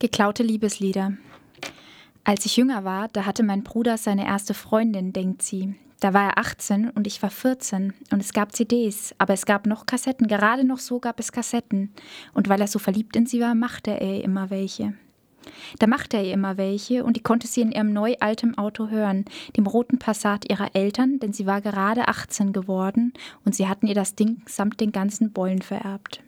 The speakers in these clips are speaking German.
Geklaute Liebeslieder. Als ich jünger war, da hatte mein Bruder seine erste Freundin, denkt sie. Da war er 18 und ich war 14 und es gab CDs, aber es gab noch Kassetten, gerade noch so gab es Kassetten. Und weil er so verliebt in sie war, machte er ihr immer welche. Da machte er ihr immer welche und die konnte sie in ihrem neu altem Auto hören, dem roten Passat ihrer Eltern, denn sie war gerade 18 geworden und sie hatten ihr das Ding samt den ganzen Bollen vererbt.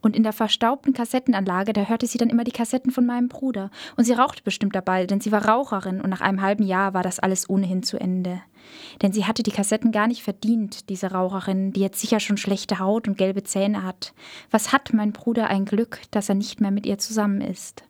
Und in der verstaubten Kassettenanlage, da hörte sie dann immer die Kassetten von meinem Bruder. Und sie rauchte bestimmt dabei, denn sie war Raucherin und nach einem halben Jahr war das alles ohnehin zu Ende. Denn sie hatte die Kassetten gar nicht verdient, diese Raucherin, die jetzt sicher schon schlechte Haut und gelbe Zähne hat. Was hat mein Bruder ein Glück, dass er nicht mehr mit ihr zusammen ist?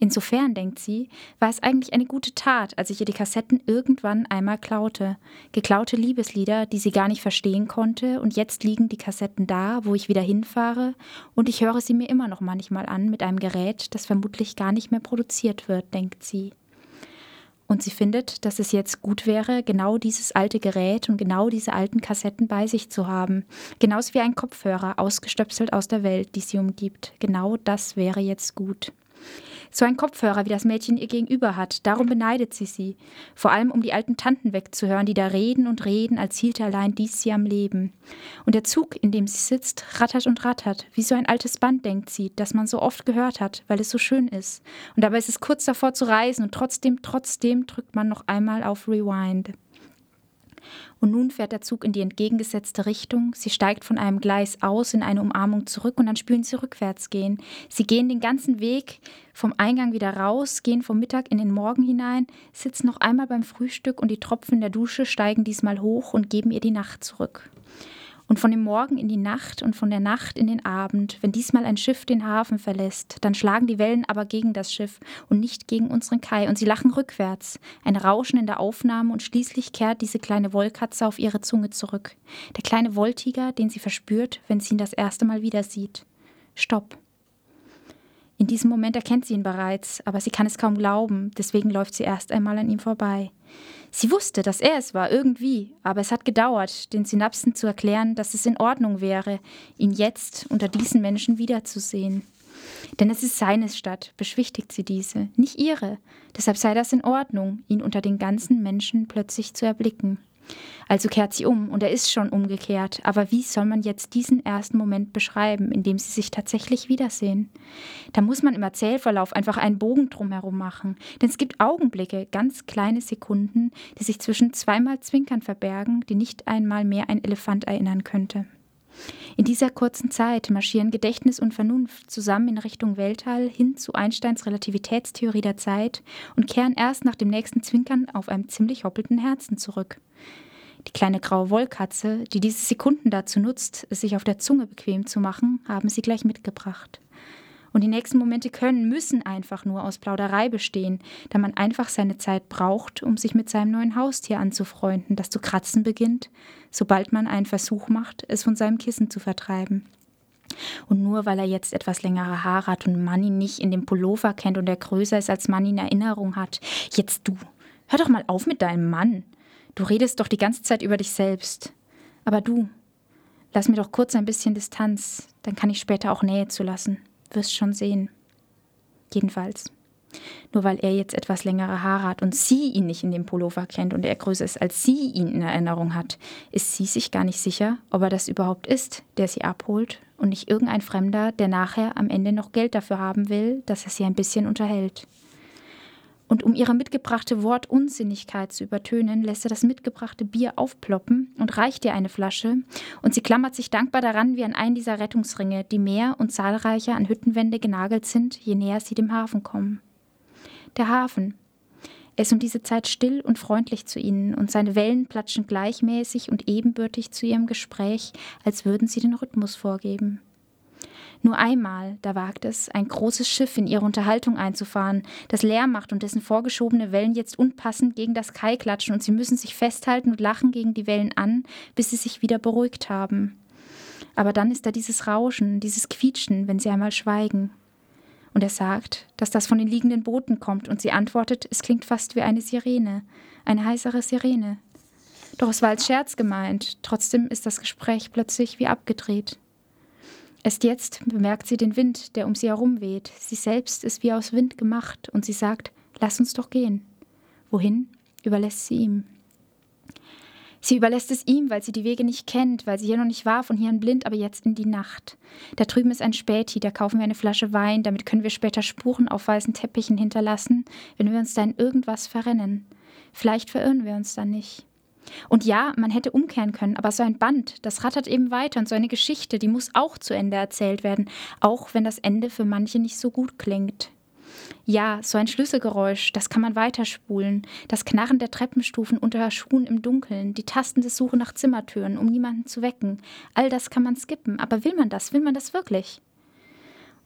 Insofern, denkt sie, war es eigentlich eine gute Tat, als ich ihr die Kassetten irgendwann einmal klaute. Geklaute Liebeslieder, die sie gar nicht verstehen konnte, und jetzt liegen die Kassetten da, wo ich wieder hinfahre, und ich höre sie mir immer noch manchmal an mit einem Gerät, das vermutlich gar nicht mehr produziert wird, denkt sie. Und sie findet, dass es jetzt gut wäre, genau dieses alte Gerät und genau diese alten Kassetten bei sich zu haben. Genauso wie ein Kopfhörer, ausgestöpselt aus der Welt, die sie umgibt. Genau das wäre jetzt gut. So ein Kopfhörer, wie das Mädchen ihr gegenüber hat, darum beneidet sie sie. Vor allem, um die alten Tanten wegzuhören, die da reden und reden, als hielte allein dies sie am Leben. Und der Zug, in dem sie sitzt, rattert und rattert, wie so ein altes Band, denkt sie, das man so oft gehört hat, weil es so schön ist. Und dabei ist es kurz davor zu reisen und trotzdem, trotzdem drückt man noch einmal auf Rewind. Und nun fährt der Zug in die entgegengesetzte Richtung. Sie steigt von einem Gleis aus in eine Umarmung zurück und dann spüren sie rückwärts gehen. Sie gehen den ganzen Weg vom Eingang wieder raus, gehen vom Mittag in den Morgen hinein, sitzen noch einmal beim Frühstück und die Tropfen der Dusche steigen diesmal hoch und geben ihr die Nacht zurück. Und von dem Morgen in die Nacht und von der Nacht in den Abend, wenn diesmal ein Schiff den Hafen verlässt, dann schlagen die Wellen aber gegen das Schiff und nicht gegen unseren Kai, und sie lachen rückwärts, ein Rauschen in der Aufnahme, und schließlich kehrt diese kleine Wollkatze auf ihre Zunge zurück. Der kleine Wolltiger, den sie verspürt, wenn sie ihn das erste Mal wieder sieht. Stopp. In diesem Moment erkennt sie ihn bereits, aber sie kann es kaum glauben, deswegen läuft sie erst einmal an ihm vorbei. Sie wusste, dass er es war, irgendwie, aber es hat gedauert, den Synapsen zu erklären, dass es in Ordnung wäre, ihn jetzt unter diesen Menschen wiederzusehen. Denn es ist seine Stadt, beschwichtigt sie diese, nicht ihre. Deshalb sei das in Ordnung, ihn unter den ganzen Menschen plötzlich zu erblicken. Also kehrt sie um und er ist schon umgekehrt. Aber wie soll man jetzt diesen ersten Moment beschreiben, in dem sie sich tatsächlich wiedersehen? Da muss man im Erzählverlauf einfach einen Bogen drumherum machen. Denn es gibt Augenblicke, ganz kleine Sekunden, die sich zwischen zweimal Zwinkern verbergen, die nicht einmal mehr ein Elefant erinnern könnte. In dieser kurzen Zeit marschieren Gedächtnis und Vernunft zusammen in Richtung Weltall hin zu Einsteins Relativitätstheorie der Zeit und kehren erst nach dem nächsten Zwinkern auf einem ziemlich hoppelten Herzen zurück. Die kleine graue Wollkatze, die diese Sekunden dazu nutzt, es sich auf der Zunge bequem zu machen, haben sie gleich mitgebracht. Und die nächsten Momente können, müssen einfach nur aus Plauderei bestehen, da man einfach seine Zeit braucht, um sich mit seinem neuen Haustier anzufreunden, das zu kratzen beginnt, sobald man einen Versuch macht, es von seinem Kissen zu vertreiben. Und nur weil er jetzt etwas längere Haare hat und man ihn nicht in dem Pullover kennt und er größer ist, als man ihn in Erinnerung hat. Jetzt du. Hör doch mal auf mit deinem Mann. Du redest doch die ganze Zeit über dich selbst. Aber du, lass mir doch kurz ein bisschen Distanz, dann kann ich später auch Nähe zulassen. Wirst schon sehen. Jedenfalls. Nur weil er jetzt etwas längere Haare hat und sie ihn nicht in dem Pullover kennt und er größer ist, als sie ihn in Erinnerung hat, ist sie sich gar nicht sicher, ob er das überhaupt ist, der sie abholt und nicht irgendein Fremder, der nachher am Ende noch Geld dafür haben will, dass er sie ein bisschen unterhält. Und um ihre mitgebrachte Wortunsinnigkeit zu übertönen, lässt er das mitgebrachte Bier aufploppen und reicht ihr eine Flasche, und sie klammert sich dankbar daran wie an einen dieser Rettungsringe, die mehr und zahlreicher an Hüttenwände genagelt sind, je näher sie dem Hafen kommen. Der Hafen. Er ist um diese Zeit still und freundlich zu ihnen, und seine Wellen platschen gleichmäßig und ebenbürtig zu ihrem Gespräch, als würden sie den Rhythmus vorgeben. Nur einmal, da wagt es, ein großes Schiff in ihre Unterhaltung einzufahren, das Lärm macht und dessen vorgeschobene Wellen jetzt unpassend gegen das Kai klatschen und sie müssen sich festhalten und lachen gegen die Wellen an, bis sie sich wieder beruhigt haben. Aber dann ist da dieses Rauschen, dieses Quietschen, wenn sie einmal schweigen. Und er sagt, dass das von den liegenden Booten kommt, und sie antwortet, es klingt fast wie eine Sirene, eine heißere Sirene. Doch es war als Scherz gemeint, trotzdem ist das Gespräch plötzlich wie abgedreht. Erst jetzt bemerkt sie den Wind, der um sie herum weht. Sie selbst ist wie aus Wind gemacht und sie sagt, lass uns doch gehen. Wohin? überlässt sie ihm. Sie überlässt es ihm, weil sie die Wege nicht kennt, weil sie hier noch nicht war, von hier an blind, aber jetzt in die Nacht. Da drüben ist ein Späti, da kaufen wir eine Flasche Wein, damit können wir später Spuren auf weißen Teppichen hinterlassen, wenn wir uns da in irgendwas verrennen. Vielleicht verirren wir uns dann nicht. Und ja, man hätte umkehren können, aber so ein Band, das rattert eben weiter und so eine Geschichte, die muss auch zu Ende erzählt werden, auch wenn das Ende für manche nicht so gut klingt. Ja, so ein Schlüsselgeräusch, das kann man weiterspulen. Das Knarren der Treppenstufen unter Schuhen im Dunkeln, die tastende Suche nach Zimmertüren, um niemanden zu wecken. All das kann man skippen. Aber will man das? Will man das wirklich?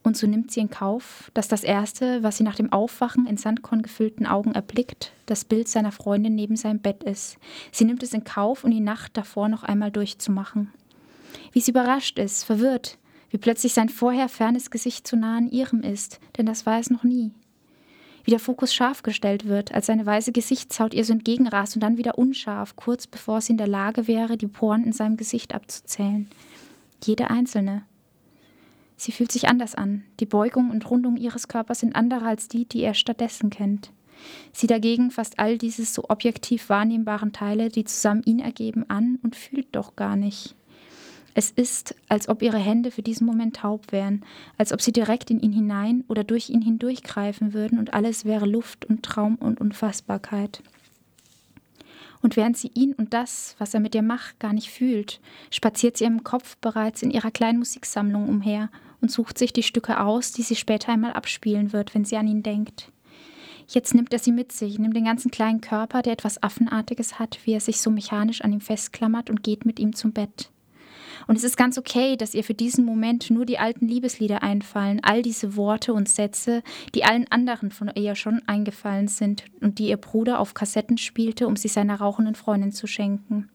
Und so nimmt sie in Kauf, dass das Erste, was sie nach dem Aufwachen in Sandkorn gefüllten Augen erblickt, das Bild seiner Freundin neben seinem Bett ist. Sie nimmt es in Kauf, um die Nacht davor noch einmal durchzumachen. Wie sie überrascht ist, verwirrt, wie plötzlich sein vorher fernes Gesicht zu nah an ihrem ist, denn das war es noch nie wie der Fokus scharf gestellt wird, als seine weiße Gesichtshaut ihr so entgegenrast und dann wieder unscharf, kurz bevor sie in der Lage wäre, die Poren in seinem Gesicht abzuzählen. Jede einzelne. Sie fühlt sich anders an. Die Beugung und Rundung ihres Körpers sind andere als die, die er stattdessen kennt. Sie dagegen fasst all diese so objektiv wahrnehmbaren Teile, die zusammen ihn ergeben, an und fühlt doch gar nicht. Es ist, als ob ihre Hände für diesen Moment taub wären, als ob sie direkt in ihn hinein oder durch ihn hindurchgreifen würden und alles wäre Luft und Traum und Unfassbarkeit. Und während sie ihn und das, was er mit ihr macht, gar nicht fühlt, spaziert sie im Kopf bereits in ihrer kleinen Musiksammlung umher und sucht sich die Stücke aus, die sie später einmal abspielen wird, wenn sie an ihn denkt. Jetzt nimmt er sie mit sich, nimmt den ganzen kleinen Körper, der etwas Affenartiges hat, wie er sich so mechanisch an ihm festklammert und geht mit ihm zum Bett. Und es ist ganz okay, dass ihr für diesen Moment nur die alten Liebeslieder einfallen, all diese Worte und Sätze, die allen anderen von ihr schon eingefallen sind und die ihr Bruder auf Kassetten spielte, um sie seiner rauchenden Freundin zu schenken.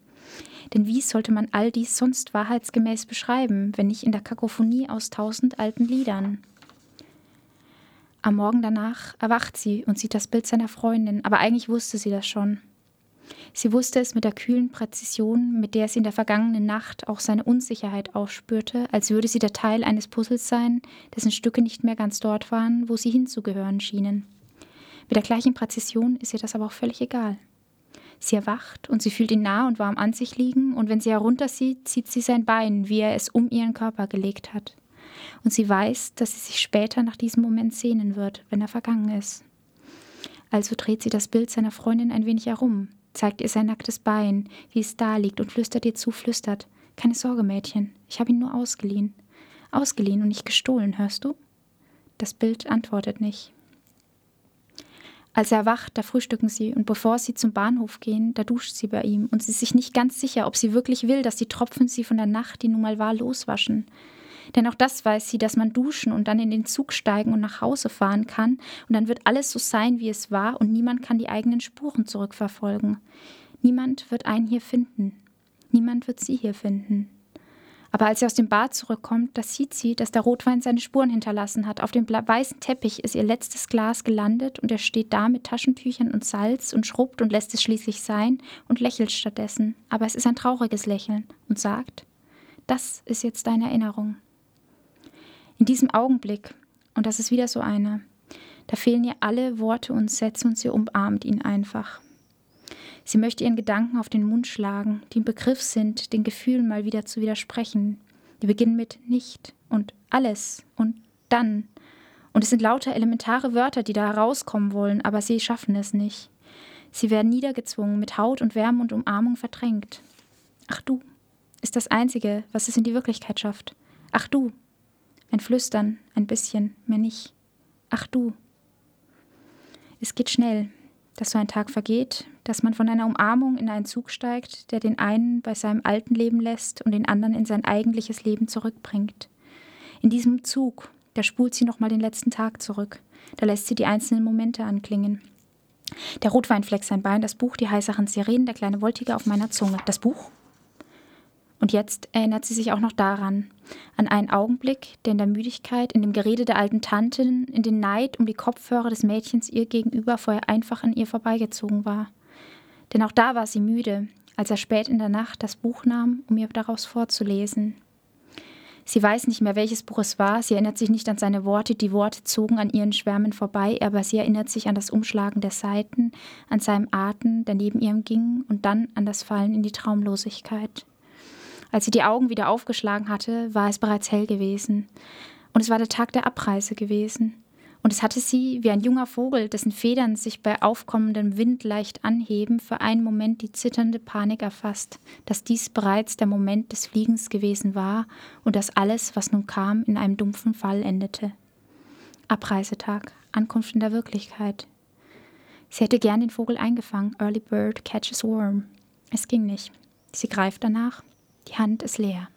Denn wie sollte man all dies sonst wahrheitsgemäß beschreiben, wenn nicht in der Kakophonie aus tausend alten Liedern? Am Morgen danach erwacht sie und sieht das Bild seiner Freundin, aber eigentlich wusste sie das schon. Sie wusste es mit der kühlen Präzision, mit der sie in der vergangenen Nacht auch seine Unsicherheit aufspürte, als würde sie der Teil eines Puzzles sein, dessen Stücke nicht mehr ganz dort waren, wo sie hinzugehören schienen. Mit der gleichen Präzision ist ihr das aber auch völlig egal. Sie erwacht und sie fühlt ihn nah und warm an sich liegen, und wenn sie heruntersieht, zieht sie sein Bein, wie er es um ihren Körper gelegt hat. Und sie weiß, dass sie sich später nach diesem Moment sehnen wird, wenn er vergangen ist. Also dreht sie das Bild seiner Freundin ein wenig herum, zeigt ihr sein nacktes Bein, wie es da liegt und flüstert ihr zu, flüstert. Keine Sorge, Mädchen, ich habe ihn nur ausgeliehen. Ausgeliehen und nicht gestohlen, hörst du? Das Bild antwortet nicht. Als er erwacht, da frühstücken sie, und bevor sie zum Bahnhof gehen, da duscht sie bei ihm, und sie ist sich nicht ganz sicher, ob sie wirklich will, dass die Tropfen sie von der Nacht, die nun mal war, loswaschen. Denn auch das weiß sie, dass man duschen und dann in den Zug steigen und nach Hause fahren kann, und dann wird alles so sein, wie es war, und niemand kann die eigenen Spuren zurückverfolgen. Niemand wird einen hier finden. Niemand wird sie hier finden. Aber als sie aus dem Bad zurückkommt, da sieht sie, dass der Rotwein seine Spuren hinterlassen hat. Auf dem weißen Teppich ist ihr letztes Glas gelandet und er steht da mit Taschentüchern und Salz und schrubbt und lässt es schließlich sein und lächelt stattdessen. Aber es ist ein trauriges Lächeln und sagt, das ist jetzt deine Erinnerung. In diesem Augenblick, und das ist wieder so einer, da fehlen ihr alle Worte und Sätze und sie umarmt ihn einfach. Sie möchte ihren Gedanken auf den Mund schlagen, die im Begriff sind, den Gefühlen mal wieder zu widersprechen. Die beginnen mit nicht und alles und dann. Und es sind lauter elementare Wörter, die da herauskommen wollen, aber sie schaffen es nicht. Sie werden niedergezwungen, mit Haut und Wärme und Umarmung verdrängt. Ach du, ist das Einzige, was es in die Wirklichkeit schafft. Ach du, ein Flüstern, ein bisschen, mehr nicht. Ach du. Es geht schnell, dass so ein Tag vergeht, dass man von einer Umarmung in einen Zug steigt, der den einen bei seinem alten Leben lässt und den anderen in sein eigentliches Leben zurückbringt. In diesem Zug, da spult sie nochmal den letzten Tag zurück, da lässt sie die einzelnen Momente anklingen. Der Rotwein fleckt sein Bein, das Buch, die heißeren Sirenen, der kleine Woltige auf meiner Zunge. Das Buch? Und jetzt erinnert sie sich auch noch daran, an einen Augenblick, der in der Müdigkeit, in dem Gerede der alten Tanten, in den Neid um die Kopfhörer des Mädchens ihr gegenüber vorher einfach an ihr vorbeigezogen war. Denn auch da war sie müde, als er spät in der Nacht das Buch nahm, um ihr daraus vorzulesen. Sie weiß nicht mehr, welches Buch es war. Sie erinnert sich nicht an seine Worte. Die Worte zogen an ihren Schwärmen vorbei, aber sie erinnert sich an das Umschlagen der Seiten, an seinem Atem, der neben ihrem ging, und dann an das Fallen in die Traumlosigkeit. Als sie die Augen wieder aufgeschlagen hatte, war es bereits hell gewesen. Und es war der Tag der Abreise gewesen. Und es hatte sie, wie ein junger Vogel, dessen Federn sich bei aufkommendem Wind leicht anheben, für einen Moment die zitternde Panik erfasst, dass dies bereits der Moment des Fliegens gewesen war und dass alles, was nun kam, in einem dumpfen Fall endete. Abreisetag, Ankunft in der Wirklichkeit. Sie hätte gern den Vogel eingefangen, Early Bird catches worm. Es ging nicht. Sie greift danach, die Hand ist leer.